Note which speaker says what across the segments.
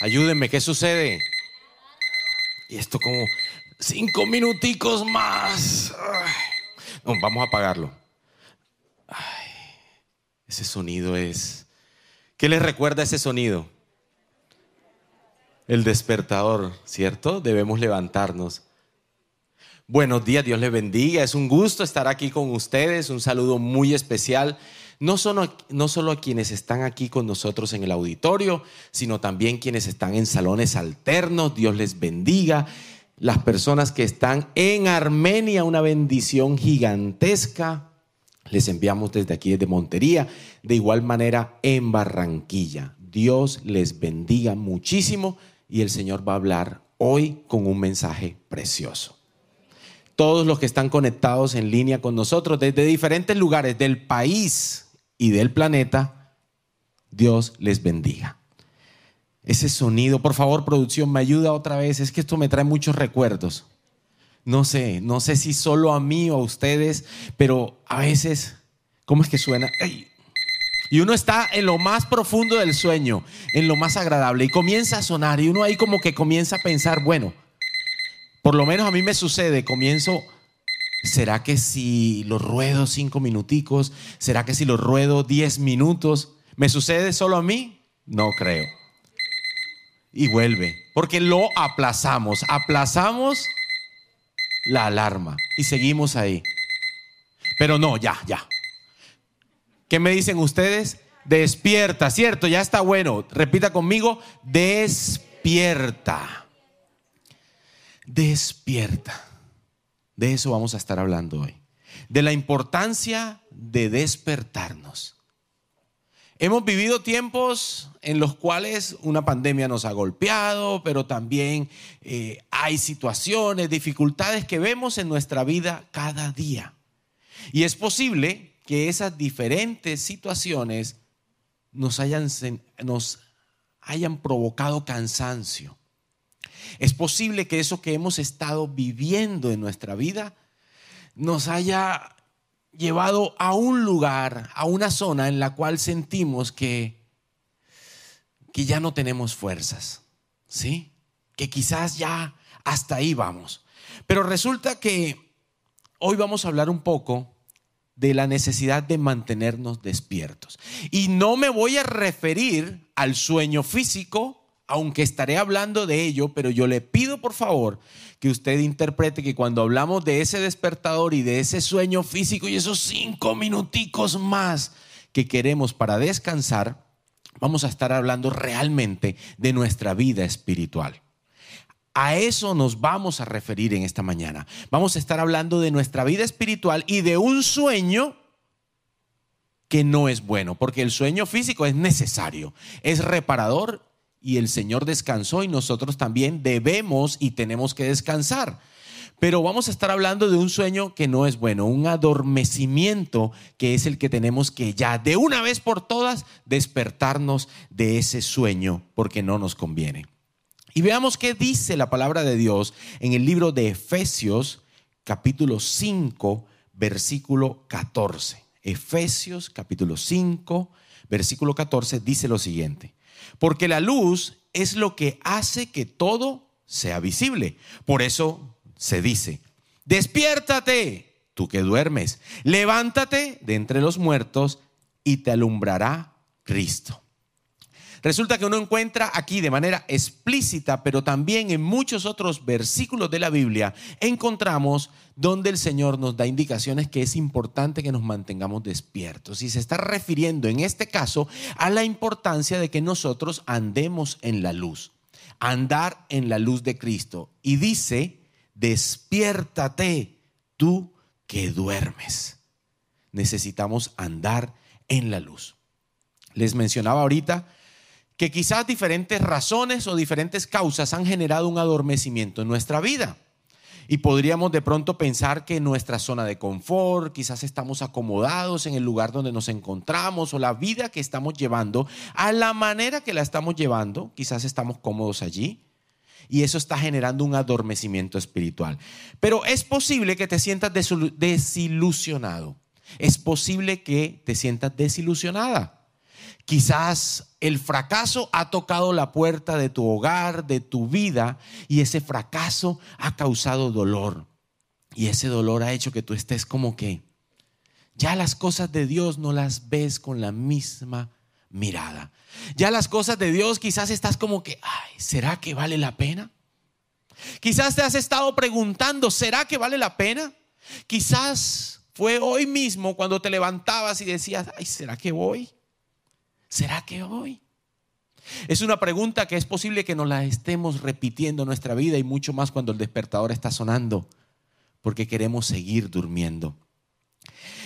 Speaker 1: Ayúdenme, ¿qué sucede? Y esto como cinco minuticos más. No, vamos a apagarlo. ese sonido es... ¿Qué les recuerda ese sonido? El despertador, ¿cierto? Debemos levantarnos. Buenos días, Dios les bendiga. Es un gusto estar aquí con ustedes. Un saludo muy especial no solo, no solo a quienes están aquí con nosotros en el auditorio, sino también quienes están en salones alternos, Dios les bendiga. Las personas que están en Armenia, una bendición gigantesca. Les enviamos desde aquí, desde Montería, de igual manera en Barranquilla. Dios les bendiga muchísimo y el Señor va a hablar hoy con un mensaje precioso. Todos los que están conectados en línea con nosotros desde diferentes lugares del país, y del planeta, Dios les bendiga. Ese sonido, por favor, producción, me ayuda otra vez. Es que esto me trae muchos recuerdos. No sé, no sé si solo a mí o a ustedes, pero a veces, ¿cómo es que suena? Y uno está en lo más profundo del sueño, en lo más agradable, y comienza a sonar, y uno ahí como que comienza a pensar, bueno, por lo menos a mí me sucede, comienzo ¿Será que si lo ruedo cinco minuticos? ¿Será que si lo ruedo diez minutos? ¿Me sucede solo a mí? No creo. Y vuelve, porque lo aplazamos. Aplazamos la alarma y seguimos ahí. Pero no, ya, ya. ¿Qué me dicen ustedes? Despierta, ¿cierto? Ya está bueno. Repita conmigo, despierta. Despierta. De eso vamos a estar hablando hoy. De la importancia de despertarnos. Hemos vivido tiempos en los cuales una pandemia nos ha golpeado, pero también eh, hay situaciones, dificultades que vemos en nuestra vida cada día. Y es posible que esas diferentes situaciones nos hayan, nos hayan provocado cansancio, es posible que eso que hemos estado viviendo en nuestra vida nos haya llevado a un lugar, a una zona en la cual sentimos que, que ya no tenemos fuerzas, ¿sí? Que quizás ya hasta ahí vamos. Pero resulta que hoy vamos a hablar un poco de la necesidad de mantenernos despiertos. Y no me voy a referir al sueño físico, aunque estaré hablando de ello, pero yo le pido por favor que usted interprete que cuando hablamos de ese despertador y de ese sueño físico y esos cinco minuticos más que queremos para descansar, vamos a estar hablando realmente de nuestra vida espiritual. A eso nos vamos a referir en esta mañana. Vamos a estar hablando de nuestra vida espiritual y de un sueño que no es bueno, porque el sueño físico es necesario, es reparador y el Señor descansó y nosotros también debemos y tenemos que descansar. Pero vamos a estar hablando de un sueño que no es bueno, un adormecimiento que es el que tenemos que ya de una vez por todas despertarnos de ese sueño porque no nos conviene. Y veamos qué dice la palabra de Dios en el libro de Efesios capítulo 5 versículo 14. Efesios capítulo 5 versículo 14 dice lo siguiente. Porque la luz es lo que hace que todo sea visible. Por eso se dice, despiértate, tú que duermes, levántate de entre los muertos y te alumbrará Cristo. Resulta que uno encuentra aquí de manera explícita, pero también en muchos otros versículos de la Biblia, encontramos donde el Señor nos da indicaciones que es importante que nos mantengamos despiertos. Y se está refiriendo en este caso a la importancia de que nosotros andemos en la luz, andar en la luz de Cristo. Y dice, despiértate tú que duermes. Necesitamos andar en la luz. Les mencionaba ahorita que quizás diferentes razones o diferentes causas han generado un adormecimiento en nuestra vida. Y podríamos de pronto pensar que nuestra zona de confort, quizás estamos acomodados en el lugar donde nos encontramos o la vida que estamos llevando, a la manera que la estamos llevando, quizás estamos cómodos allí. Y eso está generando un adormecimiento espiritual. Pero es posible que te sientas desilusionado. Es posible que te sientas desilusionada. Quizás el fracaso ha tocado la puerta de tu hogar, de tu vida, y ese fracaso ha causado dolor. Y ese dolor ha hecho que tú estés como que ya las cosas de Dios no las ves con la misma mirada. Ya las cosas de Dios quizás estás como que, ay, ¿será que vale la pena? Quizás te has estado preguntando, ¿será que vale la pena? Quizás fue hoy mismo cuando te levantabas y decías, ay, ¿será que voy? ¿Será que hoy? Es una pregunta que es posible que nos la estemos repitiendo en nuestra vida y mucho más cuando el despertador está sonando, porque queremos seguir durmiendo.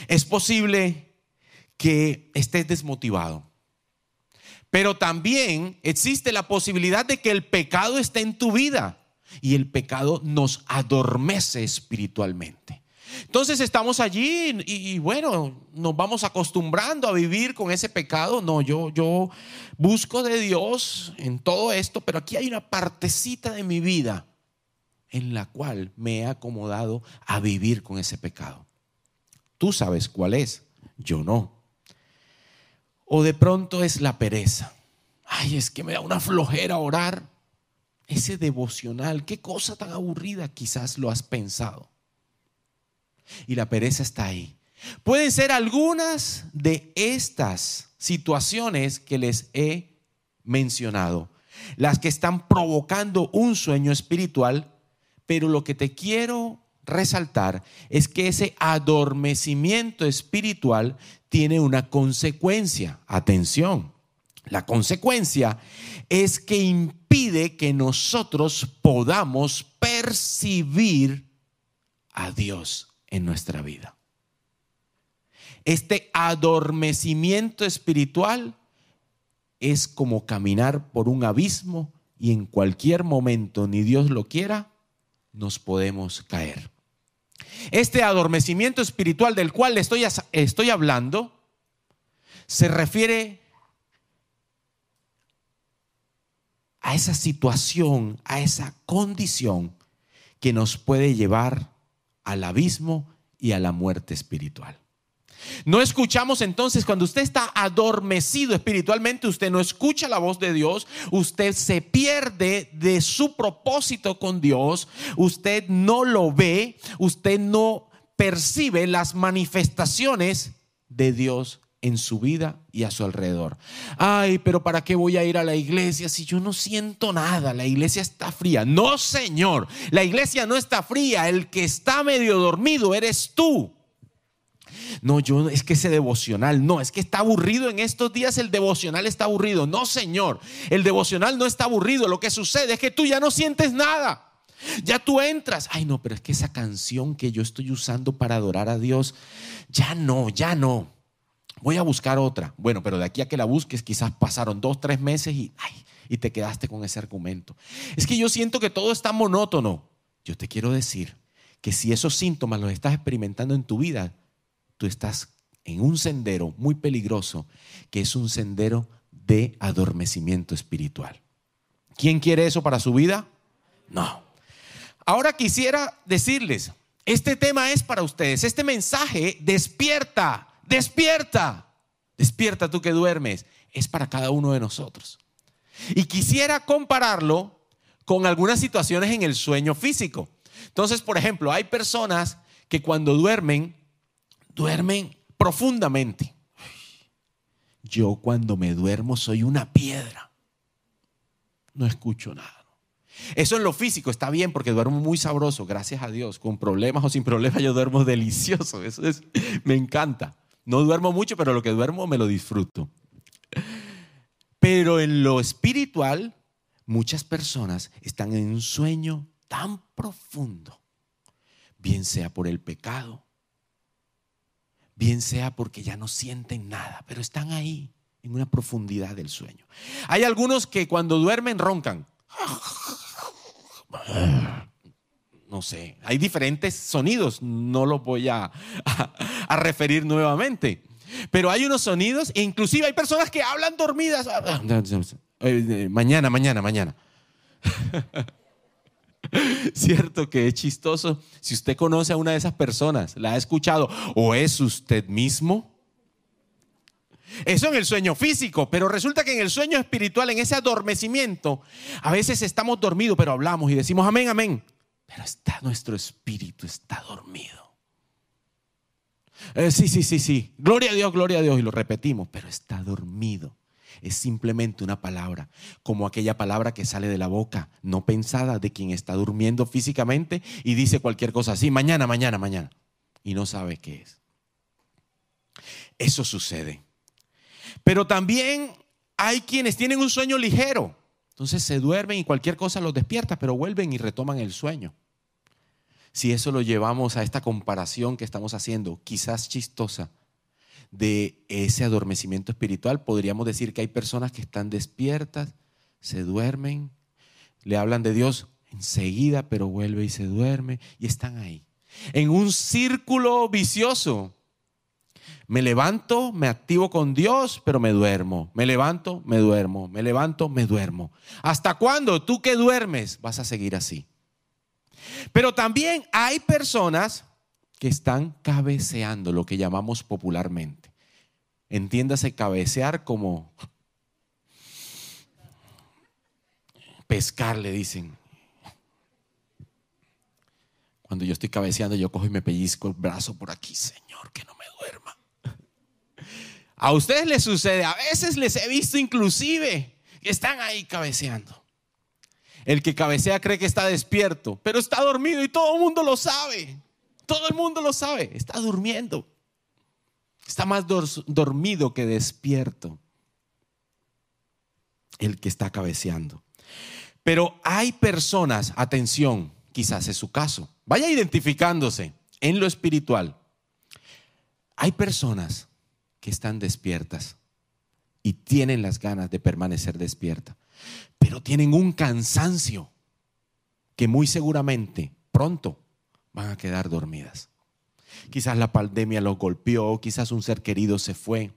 Speaker 1: Es posible que estés desmotivado, pero también existe la posibilidad de que el pecado esté en tu vida y el pecado nos adormece espiritualmente. Entonces estamos allí y, bueno, nos vamos acostumbrando a vivir con ese pecado. No, yo, yo busco de Dios en todo esto, pero aquí hay una partecita de mi vida en la cual me he acomodado a vivir con ese pecado. Tú sabes cuál es, yo no. O de pronto es la pereza. Ay, es que me da una flojera orar. Ese devocional, qué cosa tan aburrida quizás lo has pensado y la pereza está ahí. Pueden ser algunas de estas situaciones que les he mencionado, las que están provocando un sueño espiritual, pero lo que te quiero resaltar es que ese adormecimiento espiritual tiene una consecuencia. Atención, la consecuencia es que impide que nosotros podamos percibir a Dios en nuestra vida. Este adormecimiento espiritual es como caminar por un abismo y en cualquier momento, ni Dios lo quiera, nos podemos caer. Este adormecimiento espiritual del cual estoy, estoy hablando se refiere a esa situación, a esa condición que nos puede llevar al abismo y a la muerte espiritual. No escuchamos entonces, cuando usted está adormecido espiritualmente, usted no escucha la voz de Dios, usted se pierde de su propósito con Dios, usted no lo ve, usted no percibe las manifestaciones de Dios en su vida y a su alrededor. Ay, pero ¿para qué voy a ir a la iglesia si yo no siento nada? La iglesia está fría. No, Señor, la iglesia no está fría. El que está medio dormido eres tú. No, yo es que ese devocional, no, es que está aburrido en estos días, el devocional está aburrido. No, Señor, el devocional no está aburrido. Lo que sucede es que tú ya no sientes nada. Ya tú entras. Ay, no, pero es que esa canción que yo estoy usando para adorar a Dios, ya no, ya no voy a buscar otra. Bueno, pero de aquí a que la busques, quizás pasaron dos, tres meses y, y te quedaste con ese argumento. Es que yo siento que todo está monótono. Yo te quiero decir que si esos síntomas los estás experimentando en tu vida, tú estás en un sendero muy peligroso, que es un sendero de adormecimiento espiritual. ¿Quién quiere eso para su vida? No. Ahora quisiera decirles, este tema es para ustedes, este mensaje despierta despierta, despierta tú que duermes, es para cada uno de nosotros. Y quisiera compararlo con algunas situaciones en el sueño físico. Entonces, por ejemplo, hay personas que cuando duermen, duermen profundamente. Yo cuando me duermo soy una piedra. No escucho nada. Eso en lo físico está bien porque duermo muy sabroso, gracias a Dios. Con problemas o sin problemas yo duermo delicioso. Eso es, me encanta. No duermo mucho, pero lo que duermo me lo disfruto. Pero en lo espiritual, muchas personas están en un sueño tan profundo, bien sea por el pecado, bien sea porque ya no sienten nada, pero están ahí en una profundidad del sueño. Hay algunos que cuando duermen roncan no sé, hay diferentes sonidos, no los voy a, referir nuevamente. Pero hay unos sonidos, e inclusive hay personas que hablan dormidas. Mañana, mañana, mañana. Cierto que es chistoso. Si usted conoce a una de esas personas, la ha escuchado, o es usted mismo, Eso en el sueño físico, pero resulta que en el sueño espiritual, en ese adormecimiento, a veces estamos dormidos, pero hablamos y decimos amén, amén. Pero está nuestro espíritu, está dormido. Eh, sí, sí, sí, sí. Gloria a Dios, gloria a Dios. Y lo repetimos, pero está dormido. Es simplemente una palabra, como aquella palabra que sale de la boca, no pensada de quien está durmiendo físicamente y dice cualquier cosa así, mañana, mañana, mañana. Y no sabe qué es. Eso sucede. Pero también hay quienes tienen un sueño ligero. Entonces se duermen y cualquier cosa los despierta, pero vuelven y retoman el sueño. Si eso lo llevamos a esta comparación que estamos haciendo, quizás chistosa, de ese adormecimiento espiritual, podríamos decir que hay personas que están despiertas, se duermen, le hablan de Dios enseguida, pero vuelve y se duerme y están ahí. En un círculo vicioso me levanto, me activo con Dios, pero me duermo. Me levanto, me duermo. Me levanto, me duermo. ¿Hasta cuándo tú que duermes vas a seguir así? Pero también hay personas que están cabeceando, lo que llamamos popularmente. Entiéndase cabecear como pescar, le dicen. Cuando yo estoy cabeceando, yo cojo y me pellizco el brazo por aquí, Señor, que no me duerma. A ustedes les sucede, a veces les he visto inclusive que están ahí cabeceando. El que cabecea cree que está despierto, pero está dormido y todo el mundo lo sabe. Todo el mundo lo sabe, está durmiendo. Está más dormido que despierto. El que está cabeceando. Pero hay personas, atención, quizás es su caso. Vaya identificándose en lo espiritual. Hay personas que están despiertas y tienen las ganas de permanecer despierta, pero tienen un cansancio que muy seguramente pronto van a quedar dormidas. Quizás la pandemia los golpeó, quizás un ser querido se fue,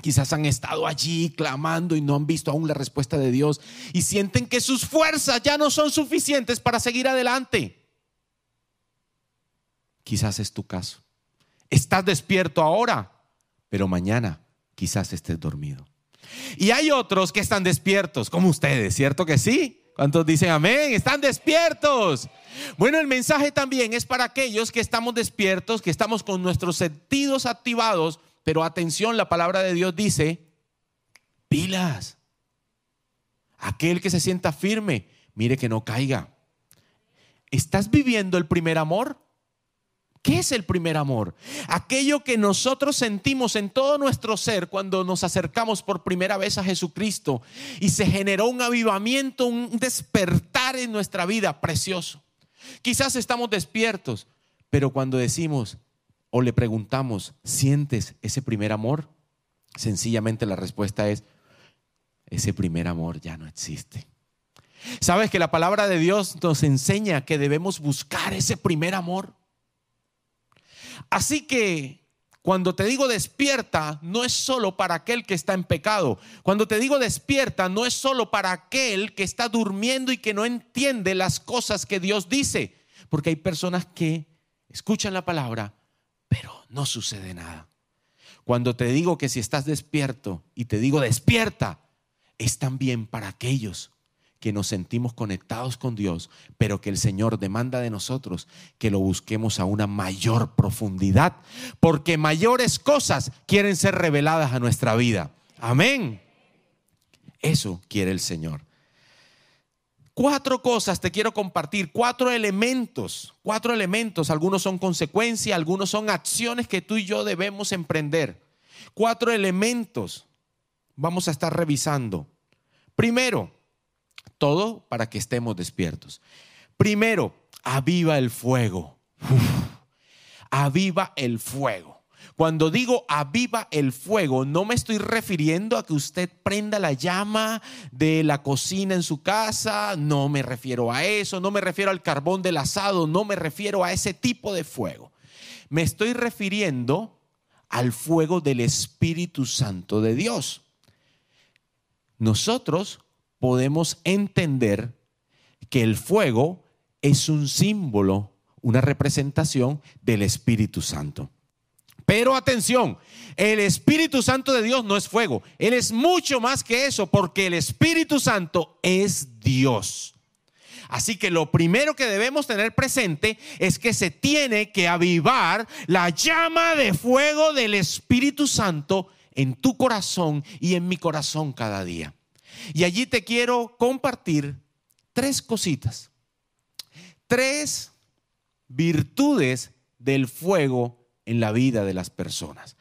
Speaker 1: quizás han estado allí clamando y no han visto aún la respuesta de Dios y sienten que sus fuerzas ya no son suficientes para seguir adelante. Quizás es tu caso. Estás despierto ahora, pero mañana quizás estés dormido. Y hay otros que están despiertos, como ustedes, ¿cierto que sí? ¿Cuántos dicen amén? Están despiertos. Bueno, el mensaje también es para aquellos que estamos despiertos, que estamos con nuestros sentidos activados, pero atención, la palabra de Dios dice, pilas. Aquel que se sienta firme, mire que no caiga. ¿Estás viviendo el primer amor? ¿Qué es el primer amor? Aquello que nosotros sentimos en todo nuestro ser cuando nos acercamos por primera vez a Jesucristo y se generó un avivamiento, un despertar en nuestra vida precioso. Quizás estamos despiertos, pero cuando decimos o le preguntamos, ¿sientes ese primer amor? Sencillamente la respuesta es, ese primer amor ya no existe. ¿Sabes que la palabra de Dios nos enseña que debemos buscar ese primer amor? Así que cuando te digo despierta, no es solo para aquel que está en pecado. Cuando te digo despierta, no es solo para aquel que está durmiendo y que no entiende las cosas que Dios dice. Porque hay personas que escuchan la palabra, pero no sucede nada. Cuando te digo que si estás despierto y te digo despierta, es también para aquellos que nos sentimos conectados con Dios, pero que el Señor demanda de nosotros que lo busquemos a una mayor profundidad, porque mayores cosas quieren ser reveladas a nuestra vida. Amén. Eso quiere el Señor. Cuatro cosas te quiero compartir, cuatro elementos, cuatro elementos, algunos son consecuencia, algunos son acciones que tú y yo debemos emprender. Cuatro elementos vamos a estar revisando. Primero, todo para que estemos despiertos. Primero, aviva el fuego. aviva el fuego. Cuando digo aviva el fuego, no me estoy refiriendo a que usted prenda la llama de la cocina en su casa, no me refiero a eso, no me refiero al carbón del asado, no me refiero a ese tipo de fuego. Me estoy refiriendo al fuego del Espíritu Santo de Dios. Nosotros podemos entender que el fuego es un símbolo, una representación del Espíritu Santo. Pero atención, el Espíritu Santo de Dios no es fuego. Él es mucho más que eso, porque el Espíritu Santo es Dios. Así que lo primero que debemos tener presente es que se tiene que avivar la llama de fuego del Espíritu Santo en tu corazón y en mi corazón cada día. Y allí te quiero compartir tres cositas, tres virtudes del fuego en la vida de las personas.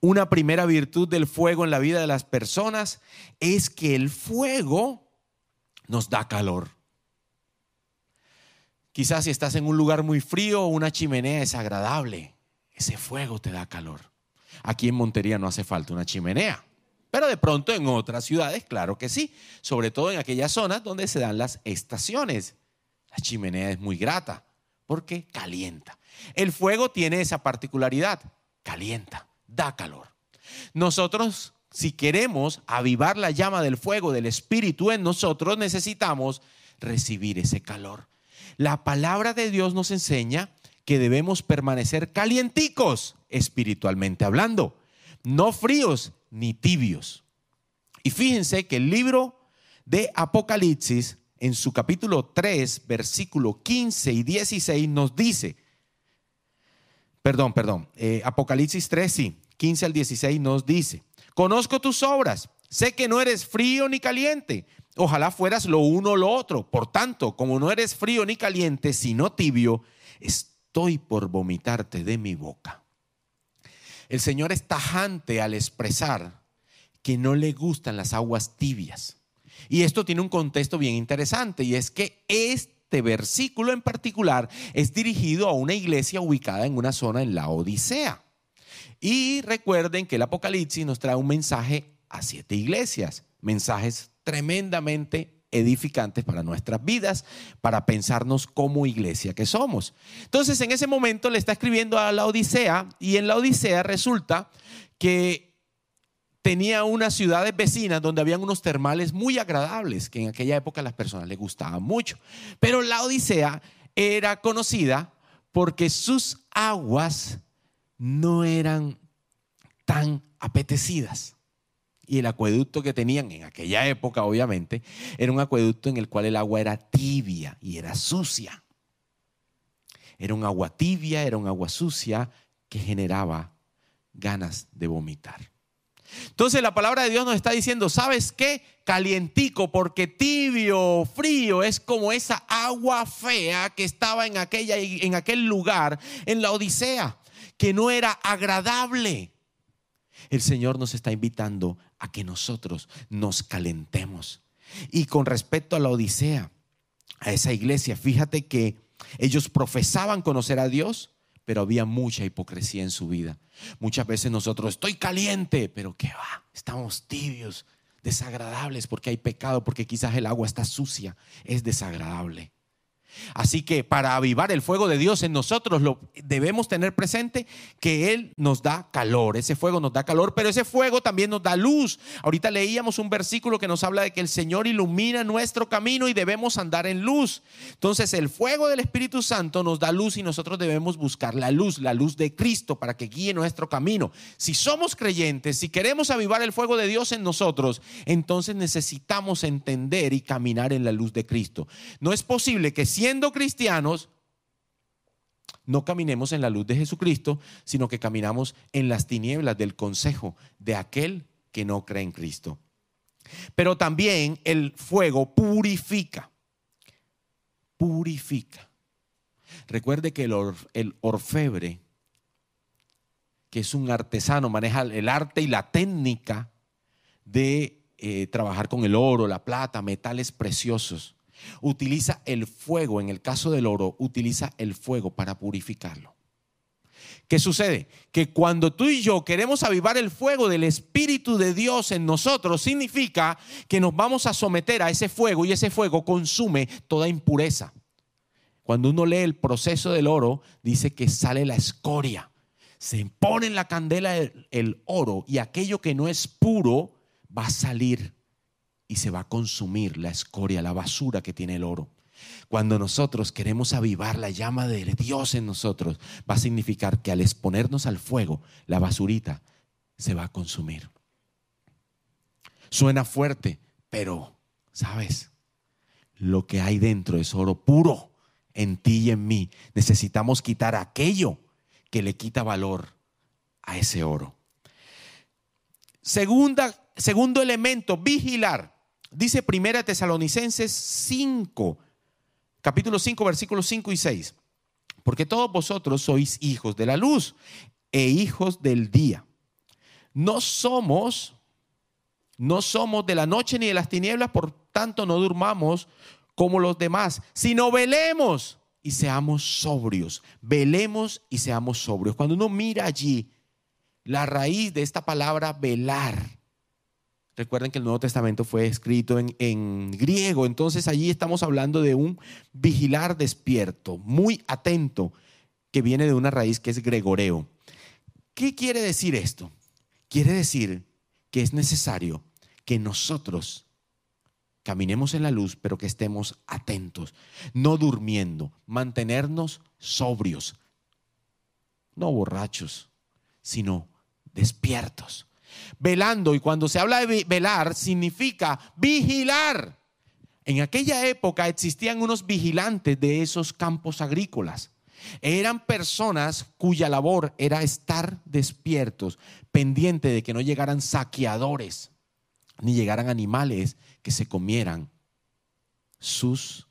Speaker 1: Una primera virtud del fuego en la vida de las personas es que el fuego nos da calor. Quizás si estás en un lugar muy frío, una chimenea es agradable. Ese fuego te da calor. Aquí en Montería no hace falta una chimenea. Pero de pronto en otras ciudades, claro que sí. Sobre todo en aquellas zonas donde se dan las estaciones. La chimenea es muy grata porque calienta. El fuego tiene esa particularidad. Calienta, da calor. Nosotros, si queremos avivar la llama del fuego del Espíritu en nosotros, necesitamos recibir ese calor. La palabra de Dios nos enseña que debemos permanecer calienticos espiritualmente hablando, no fríos ni tibios. Y fíjense que el libro de Apocalipsis, en su capítulo 3, versículo 15 y 16, nos dice, perdón, perdón, eh, Apocalipsis 3, sí, 15 al 16 nos dice, conozco tus obras, sé que no eres frío ni caliente, ojalá fueras lo uno o lo otro, por tanto, como no eres frío ni caliente, sino tibio, estoy por vomitarte de mi boca. El Señor es tajante al expresar que no le gustan las aguas tibias. Y esto tiene un contexto bien interesante y es que este versículo en particular es dirigido a una iglesia ubicada en una zona en la Odisea. Y recuerden que el Apocalipsis nos trae un mensaje a siete iglesias, mensajes tremendamente edificantes para nuestras vidas, para pensarnos como iglesia que somos. Entonces, en ese momento le está escribiendo a la Odisea y en la Odisea resulta que tenía unas ciudades vecinas donde habían unos termales muy agradables que en aquella época a las personas les gustaban mucho. Pero la Odisea era conocida porque sus aguas no eran tan apetecidas. Y el acueducto que tenían en aquella época, obviamente, era un acueducto en el cual el agua era tibia y era sucia. Era un agua tibia, era un agua sucia que generaba ganas de vomitar. Entonces la palabra de Dios nos está diciendo, ¿sabes qué? Calientico, porque tibio, frío, es como esa agua fea que estaba en, aquella, en aquel lugar, en la Odisea, que no era agradable. El Señor nos está invitando a que nosotros nos calentemos. Y con respecto a la Odisea, a esa iglesia, fíjate que ellos profesaban conocer a Dios, pero había mucha hipocresía en su vida. Muchas veces nosotros, estoy caliente, pero ¿qué va? Estamos tibios, desagradables porque hay pecado, porque quizás el agua está sucia, es desagradable. Así que para avivar el fuego de Dios en nosotros lo debemos tener presente que Él nos da calor, ese fuego nos da calor, pero ese fuego también nos da luz. Ahorita leíamos un versículo que nos habla de que el Señor ilumina nuestro camino y debemos andar en luz. Entonces el fuego del Espíritu Santo nos da luz y nosotros debemos buscar la luz, la luz de Cristo para que guíe nuestro camino. Si somos creyentes, si queremos avivar el fuego de Dios en nosotros, entonces necesitamos entender y caminar en la luz de Cristo. No es posible que siendo cristianos, no caminemos en la luz de Jesucristo, sino que caminamos en las tinieblas del consejo de aquel que no cree en Cristo. Pero también el fuego purifica, purifica. Recuerde que el, orfebre, que es un artesano, maneja el arte y la técnica de eh, trabajar con el oro, la plata, metales preciosos. Utiliza el fuego, en el caso del oro, utiliza el fuego para purificarlo. ¿Qué sucede? Que cuando tú y yo queremos avivar el fuego del Espíritu de Dios en nosotros, significa que nos vamos a someter a ese fuego y ese fuego consume toda impureza. Cuando uno lee el proceso del oro, dice que sale la escoria. Se pone en la candela el, el oro y aquello que no es puro va a salir y se va a consumir la escoria, la basura que tiene el oro. Cuando nosotros queremos avivar la llama de Dios en nosotros, va a significar que al exponernos al fuego, la basurita se va a consumir. Suena fuerte, pero, ¿sabes? Lo que hay dentro es oro puro en ti y en mí. Necesitamos quitar aquello que le quita valor a ese oro. Segunda, segundo elemento, vigilar. Dice Primera Tesalonicenses 5, capítulo 5, versículos 5 y 6. Porque todos vosotros sois hijos de la luz e hijos del día. No somos no somos de la noche ni de las tinieblas, por tanto no durmamos como los demás, sino velemos y seamos sobrios. Velemos y seamos sobrios. Cuando uno mira allí la raíz de esta palabra velar, recuerden que el Nuevo Testamento fue escrito en, en griego, entonces allí estamos hablando de un vigilar despierto, muy atento, que viene de una raíz que es gregoreo. ¿Qué quiere decir esto? Quiere decir que es necesario que nosotros caminemos en la luz, pero que estemos atentos, no durmiendo, mantenernos sobrios, no borrachos, sino despiertos, velando. Y cuando se habla de velar, significa vigilar. En aquella época existían unos vigilantes de esos campos agrícolas. Eran personas cuya labor era estar despiertos, pendiente de que no llegaran saqueadores ni llegaran animales que se comieran sus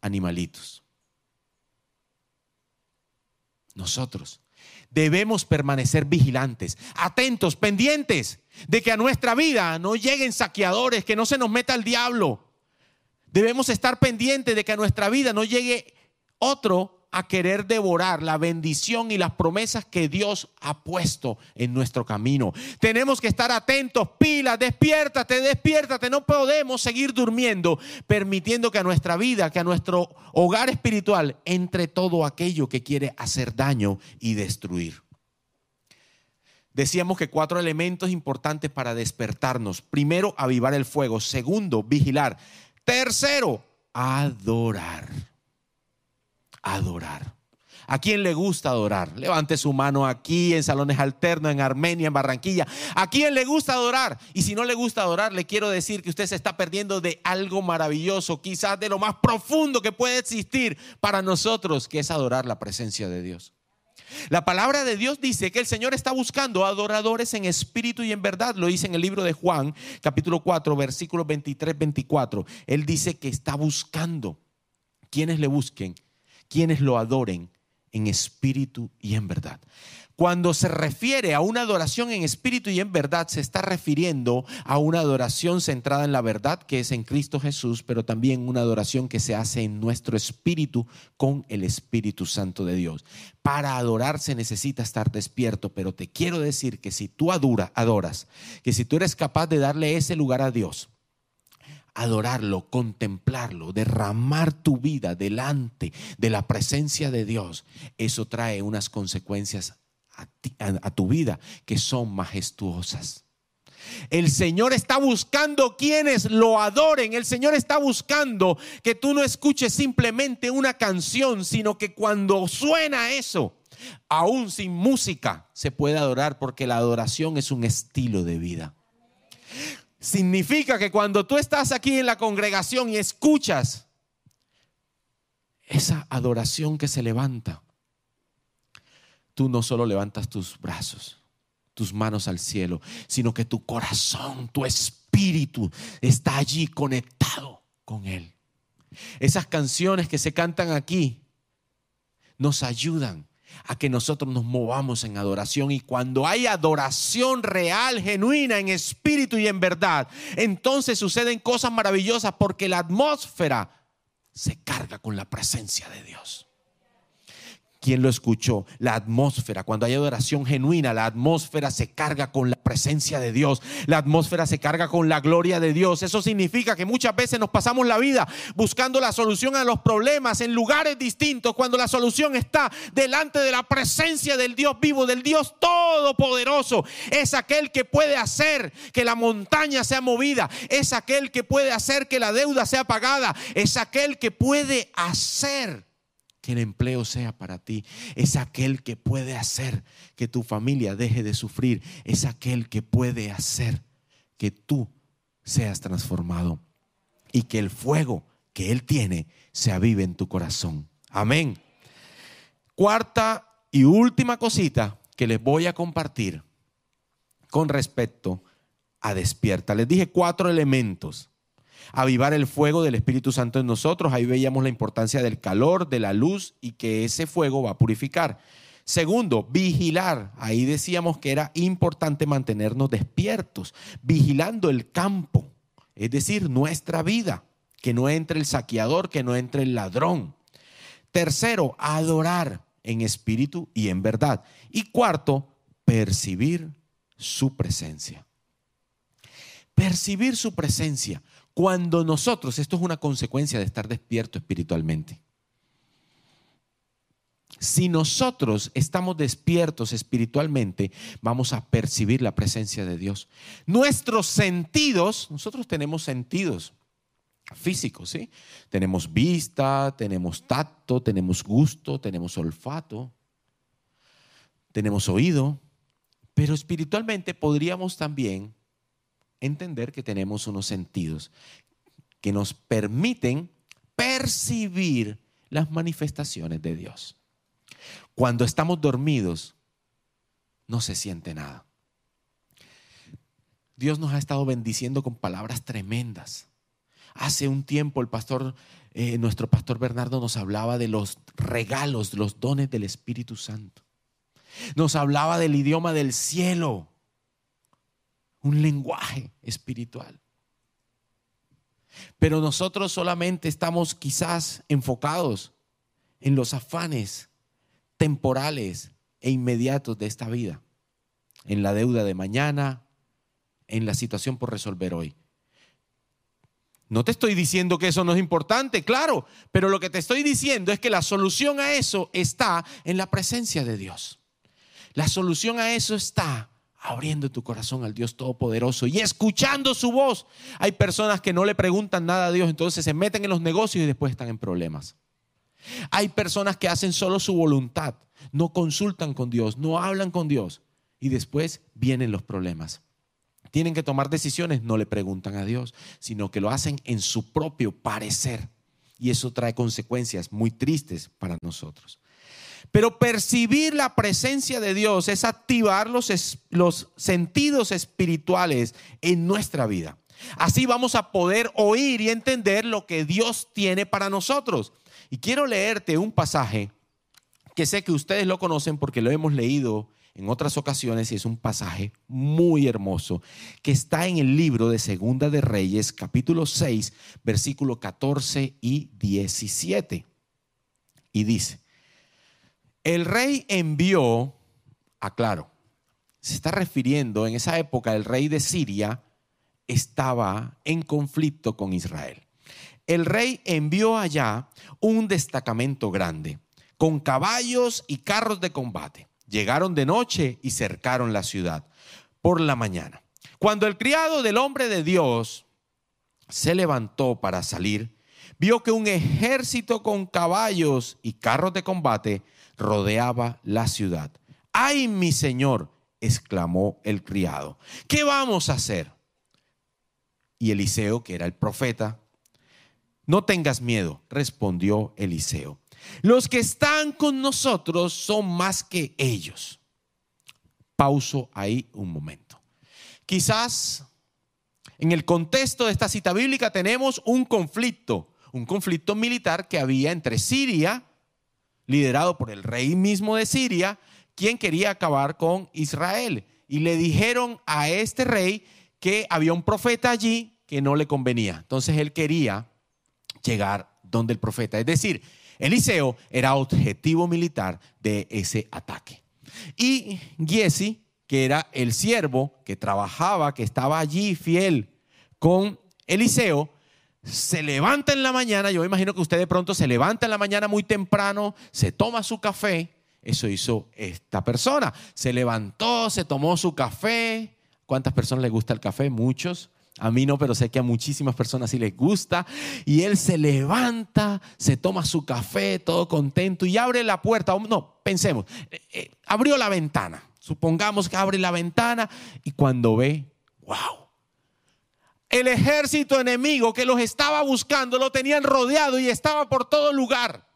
Speaker 1: animalitos. Nosotros debemos permanecer vigilantes, atentos, pendientes de que a nuestra vida no lleguen saqueadores, que no se nos meta el diablo. Debemos estar pendientes de que a nuestra vida no llegue otro a querer devorar la bendición y las promesas que Dios ha puesto en nuestro camino. Tenemos que estar atentos, pilas, despiértate, despiértate. No podemos seguir durmiendo, permitiendo que a nuestra vida, que a nuestro hogar espiritual entre todo aquello que quiere hacer daño y destruir. Decíamos que cuatro elementos importantes para despertarnos. Primero, avivar el fuego. Segundo, vigilar. Tercero, adorar adorar. ¿A quién le gusta adorar? Levante su mano aquí, en salones alternos, en Armenia, en Barranquilla. ¿A quién le gusta adorar? Y si no le gusta adorar, le quiero decir que usted se está perdiendo de algo maravilloso, quizás de lo más profundo que puede existir para nosotros, que es adorar la presencia de Dios. La palabra de Dios dice que el Señor está buscando adoradores en espíritu y en verdad. Lo dice en el libro de Juan, capítulo 4, versículos 23, 24. Él dice que está buscando quienes le busquen quienes lo adoren en espíritu y en verdad. Cuando se refiere a una adoración en espíritu y en verdad, se está refiriendo a una adoración centrada en la verdad que es en Cristo Jesús, pero también una adoración que se hace en nuestro espíritu con el Espíritu Santo de Dios. Para adorar se necesita estar despierto, pero te quiero decir que si tú adoras, que si tú eres capaz de darle ese lugar a Dios, adorarlo, contemplarlo, derramar tu vida delante de la presencia de Dios, eso trae unas consecuencias a, tu vida que son majestuosas. El Señor está buscando quienes lo adoren. El Señor está buscando que tú no escuches simplemente una canción, sino que cuando suena eso, aún sin música, se puede adorar porque la adoración es un estilo de vida. Significa que cuando tú estás aquí en la congregación y escuchas esa adoración que se levanta, tú no solo levantas tus brazos, tus manos al cielo, sino que tu corazón, tu espíritu está allí conectado con Él. Esas canciones que se cantan aquí nos ayudan a que nosotros nos movamos en adoración. Y cuando hay adoración real, genuina, en espíritu y en verdad, entonces suceden cosas maravillosas porque la atmósfera se carga con la presencia de Dios. ¿Quién lo escuchó? La atmósfera. Cuando hay adoración genuina, la atmósfera se carga con la presencia de Dios. La atmósfera se carga con la gloria de Dios. Eso significa que muchas veces nos pasamos la vida buscando la solución a los problemas en lugares distintos cuando la solución está delante de la presencia del Dios vivo, del Dios todopoderoso. Es aquel que puede hacer que la montaña sea movida. Es aquel que puede hacer que la deuda sea pagada. Es aquel que puede hacer que el empleo sea para ti. Es aquel que puede hacer que tu familia deje de sufrir. Es aquel que puede hacer que tú seas transformado y que el fuego que Él tiene se avive en tu corazón. Amén. Cuarta y última cosita que les voy a compartir con respecto a despierta. Les dije cuatro elementos avivar el fuego del Espíritu Santo en nosotros. Ahí veíamos la importancia del calor, de la luz y que ese fuego va a purificar. Segundo, vigilar. Ahí decíamos que era importante mantenernos despiertos, vigilando el campo, es decir, nuestra vida, que no entre el saqueador, que no entre el ladrón. Tercero, adorar en espíritu y en verdad. Y cuarto, percibir su presencia. Percibir su presencia. Cuando nosotros, esto es una consecuencia de estar despierto espiritualmente. Si nosotros estamos despiertos espiritualmente, vamos a percibir la presencia de Dios. Nuestros sentidos, nosotros tenemos sentidos físicos, ¿sí? Tenemos vista, tenemos tacto, tenemos gusto, tenemos olfato, tenemos oído, pero espiritualmente podríamos también entender que tenemos unos sentidos que nos permiten percibir las manifestaciones de Dios. Cuando estamos dormidos, no se siente nada. Dios nos ha estado bendiciendo con palabras tremendas. Hace un tiempo el pastor, eh, nuestro pastor Bernardo nos hablaba de los regalos, los dones del Espíritu Santo. Nos hablaba del idioma del cielo un lenguaje espiritual. Pero nosotros solamente estamos quizás enfocados en los afanes temporales e inmediatos de esta vida, en la deuda de mañana, en la situación por resolver hoy. No te estoy diciendo que eso no es importante, claro, pero lo que te estoy diciendo es que la solución a eso está en la presencia de Dios. La solución a eso está abriendo tu corazón al Dios Todopoderoso y escuchando su voz. Hay personas que no le preguntan nada a Dios, entonces se meten en los negocios y después están en problemas. Hay personas que hacen solo su voluntad, no consultan con Dios, no hablan con Dios y después vienen los problemas. Tienen que tomar decisiones, no le preguntan a Dios, sino que lo hacen en su propio parecer. Y eso trae consecuencias muy tristes para nosotros. Pero percibir la presencia de Dios es activar los, sentidos espirituales en nuestra vida. Así vamos a poder oír y entender lo que Dios tiene para nosotros. Y quiero leerte un pasaje que sé que ustedes lo conocen porque lo hemos leído en otras ocasiones y es un pasaje muy hermoso que está en el libro de Segunda de Reyes, capítulo 6, versículo 14 y 17. Y dice, el rey envió, aclaro, se está refiriendo, en esa época el rey de Siria estaba en conflicto con Israel. El rey envió allá un destacamento grande, con caballos y carros de combate. Llegaron de noche y cercaron la ciudad por la mañana. Cuando el criado del hombre de Dios se levantó para salir, vio que un ejército con caballos y carros de combate rodeaba la ciudad. ¡Ay, mi señor! exclamó el criado. ¿Qué vamos a hacer? Y Eliseo, que era el profeta, no tengas miedo, respondió Eliseo. Los que están con nosotros son más que ellos. Pauso ahí un momento. Quizás en el contexto de esta cita bíblica tenemos un conflicto, un conflicto militar que había entre Siria liderado por el rey mismo de Siria, quien quería acabar con Israel. Y le dijeron a este rey que había un profeta allí que no le convenía. Entonces él quería llegar donde el profeta. Es decir, Eliseo era objetivo militar de ese ataque. Y Giesi, que era el siervo que trabajaba, que estaba allí fiel con Eliseo, se levanta en la mañana, yo imagino que usted de pronto se levanta en la mañana muy temprano, se toma su café, eso hizo esta persona, se levantó, se tomó su café, ¿cuántas personas le gusta el café? Muchos. A mí no, pero sé que a muchísimas personas sí les gusta. Y él se levanta, se toma su café, todo contento, y abre la puerta. No, pensemos, eh, eh, abrió la ventana. Supongamos que abre la ventana y cuando ve, wow, el ejército enemigo que los estaba buscando lo tenían rodeado y estaba por todo lugar.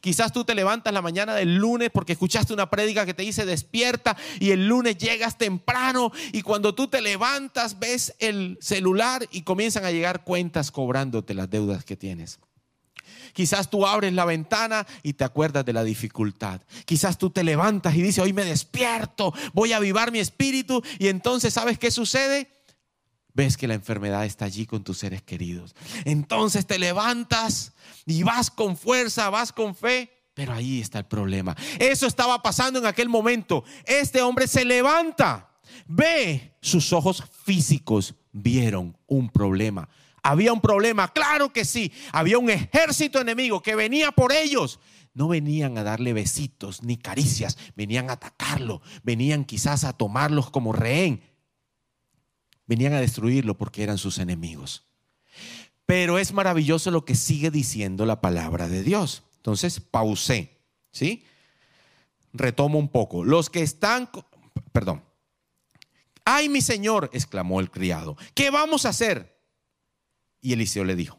Speaker 1: Quizás tú te levantas la mañana del lunes porque escuchaste una prédica que te dice despierta y el lunes llegas temprano y cuando tú te levantas ves el celular y comienzan a llegar cuentas cobrándote las deudas que tienes. Quizás tú abres la ventana y te acuerdas de la dificultad. Quizás tú te levantas y dices, hoy me despierto, voy a avivar mi espíritu y entonces ¿sabes qué sucede? Ves que la enfermedad está allí con tus seres queridos. Entonces te levantas y vas con fuerza, vas con fe, pero ahí está el problema. Eso estaba pasando en aquel momento. Este hombre se levanta, ve, sus ojos físicos vieron un problema. Había un problema, claro que sí. Había un ejército enemigo que venía por ellos. No venían a darle besitos ni caricias, venían a atacarlo, venían quizás a tomarlos como rehén Venían a destruirlo porque eran sus enemigos. Pero es maravilloso lo que sigue diciendo la palabra de Dios. Entonces, pausé, ¿sí? Retomo un poco. Los que están, perdón. Ay, mi señor, exclamó el criado, ¿qué vamos a hacer? Y Eliseo le dijo,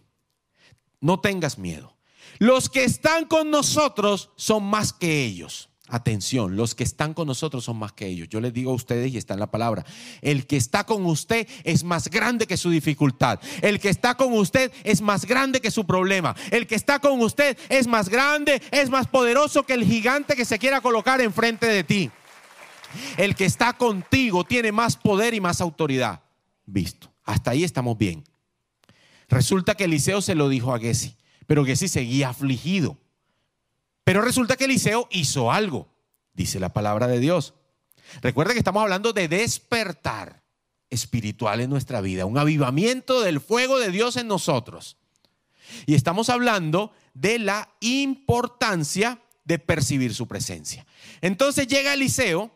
Speaker 1: no tengas miedo. Los que están con nosotros son más que ellos. Atención, los que están con nosotros son más que ellos. Yo les digo a ustedes y está en la palabra, el que está con usted es más grande que su dificultad. El que está con usted es más grande que su problema. El que está con usted es más grande, es más poderoso que el gigante que se quiera colocar enfrente de ti. El que está contigo tiene más poder y más autoridad. Visto. Hasta ahí estamos bien. Resulta que Eliseo se lo dijo a Gessi, pero Gessi seguía afligido. Pero resulta que Eliseo hizo algo, dice la palabra de Dios. Recuerda que estamos hablando de despertar espiritual en nuestra vida, un avivamiento del fuego de Dios en nosotros. Y estamos hablando de la importancia de percibir su presencia. Entonces llega Eliseo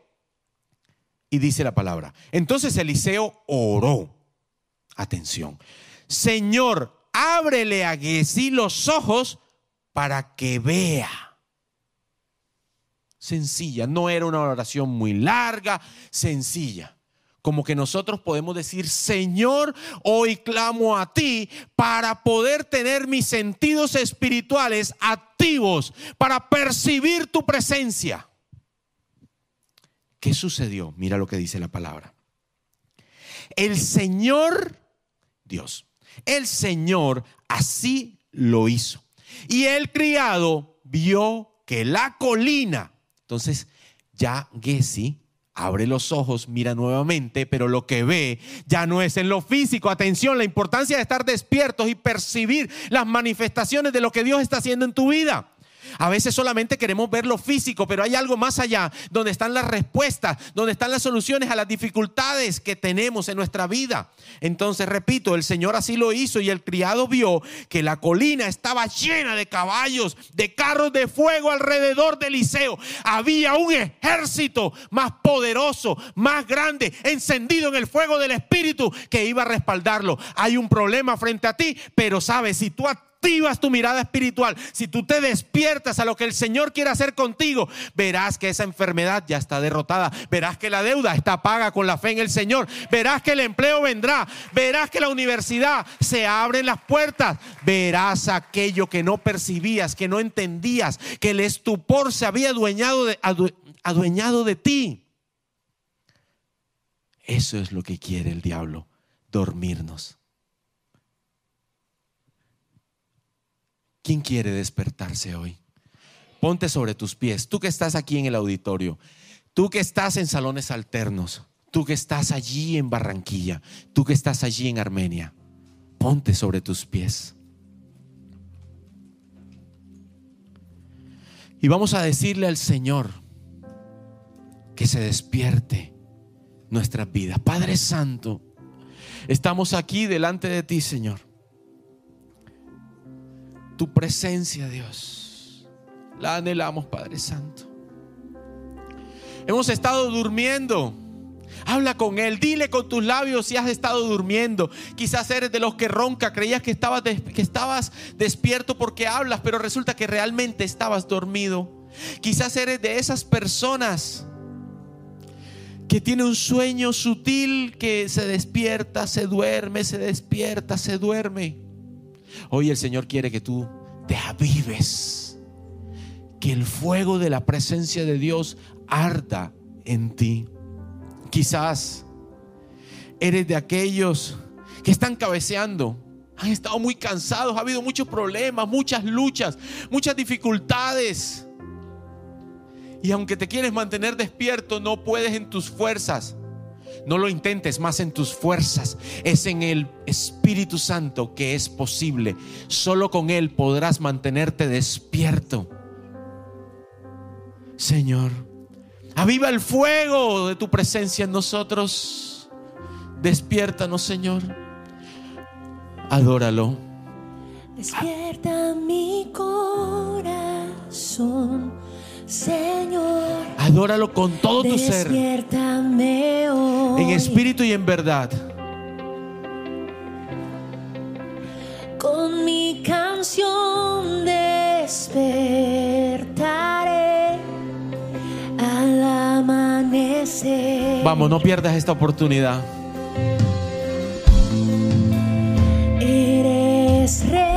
Speaker 1: y dice la palabra. Entonces Eliseo oró. Atención. Señor, ábrele a Gesí los ojos para que vea sencilla. No era una oración muy larga, sencilla. Como que nosotros podemos decir, Señor, hoy clamo a ti para poder tener mis sentidos espirituales activos, para percibir tu presencia. ¿Qué sucedió? Mira lo que dice la palabra. El Señor, Dios, el Señor así lo hizo. Y el criado vio que la colina entonces, ya Gessi abre los ojos, mira nuevamente, pero lo que ve ya no es en lo físico. Atención, la importancia de estar despiertos y percibir las manifestaciones de lo que Dios está haciendo en tu vida. A veces solamente queremos ver lo físico, pero hay algo más allá, donde están las respuestas, donde están las soluciones a las dificultades que tenemos en nuestra vida. Entonces, repito, el Señor así lo hizo y el criado vio que la colina estaba llena de caballos, de carros de fuego alrededor de Eliseo. Había un ejército más poderoso, más grande, encendido en el fuego del Espíritu que iba a respaldarlo. Hay un problema frente a ti, pero sabes, si tú activas tu mirada espiritual, si tú te despiertas a lo que el Señor quiere hacer contigo, verás que esa enfermedad ya está derrotada, verás que la deuda está paga con la fe en el Señor, verás que el empleo vendrá, verás que la universidad se abren las puertas, verás aquello que no percibías, que no entendías, que el estupor se había adueñado de, adueñado de ti. Eso es lo que quiere el diablo, dormirnos. ¿Quién quiere despertarse hoy? Ponte sobre tus pies. Tú que estás aquí en el auditorio, tú que estás en salones alternos, tú que estás allí en Barranquilla, tú que estás allí en Armenia, ponte sobre tus pies. Y vamos a decirle al Señor que se despierte nuestras vidas. Padre Santo, estamos aquí delante de ti, Señor. Tu presencia, Dios, la anhelamos, Padre Santo. Hemos estado durmiendo. Habla con Él, dile con tus labios si has estado durmiendo. Quizás eres de los que ronca, creías que estabas, que estabas despierto porque hablas, pero resulta que realmente estabas dormido. Quizás eres de esas personas que tiene un sueño sutil que se despierta, se duerme, se despierta, se duerme. Hoy el Señor quiere que tú te avives, que el fuego de la presencia de Dios arda en ti. Quizás eres de aquellos que están cabeceando, han estado muy cansados, ha habido muchos problemas, muchas luchas, muchas dificultades. Y aunque te quieres mantener despierto, no puedes en tus fuerzas. No lo intentes más en tus fuerzas. Es en el Espíritu Santo que es posible. Solo con Él podrás mantenerte despierto. Señor, aviva el fuego de tu presencia en nosotros. Despiértanos, Señor. Adóralo.
Speaker 2: Despierta mi corazón Señor,
Speaker 1: adóralo con todo tu ser,
Speaker 2: hoy
Speaker 1: en espíritu y en verdad.
Speaker 2: Con mi canción despertaré al amanecer.
Speaker 1: Vamos, no pierdas esta oportunidad. Eres rey.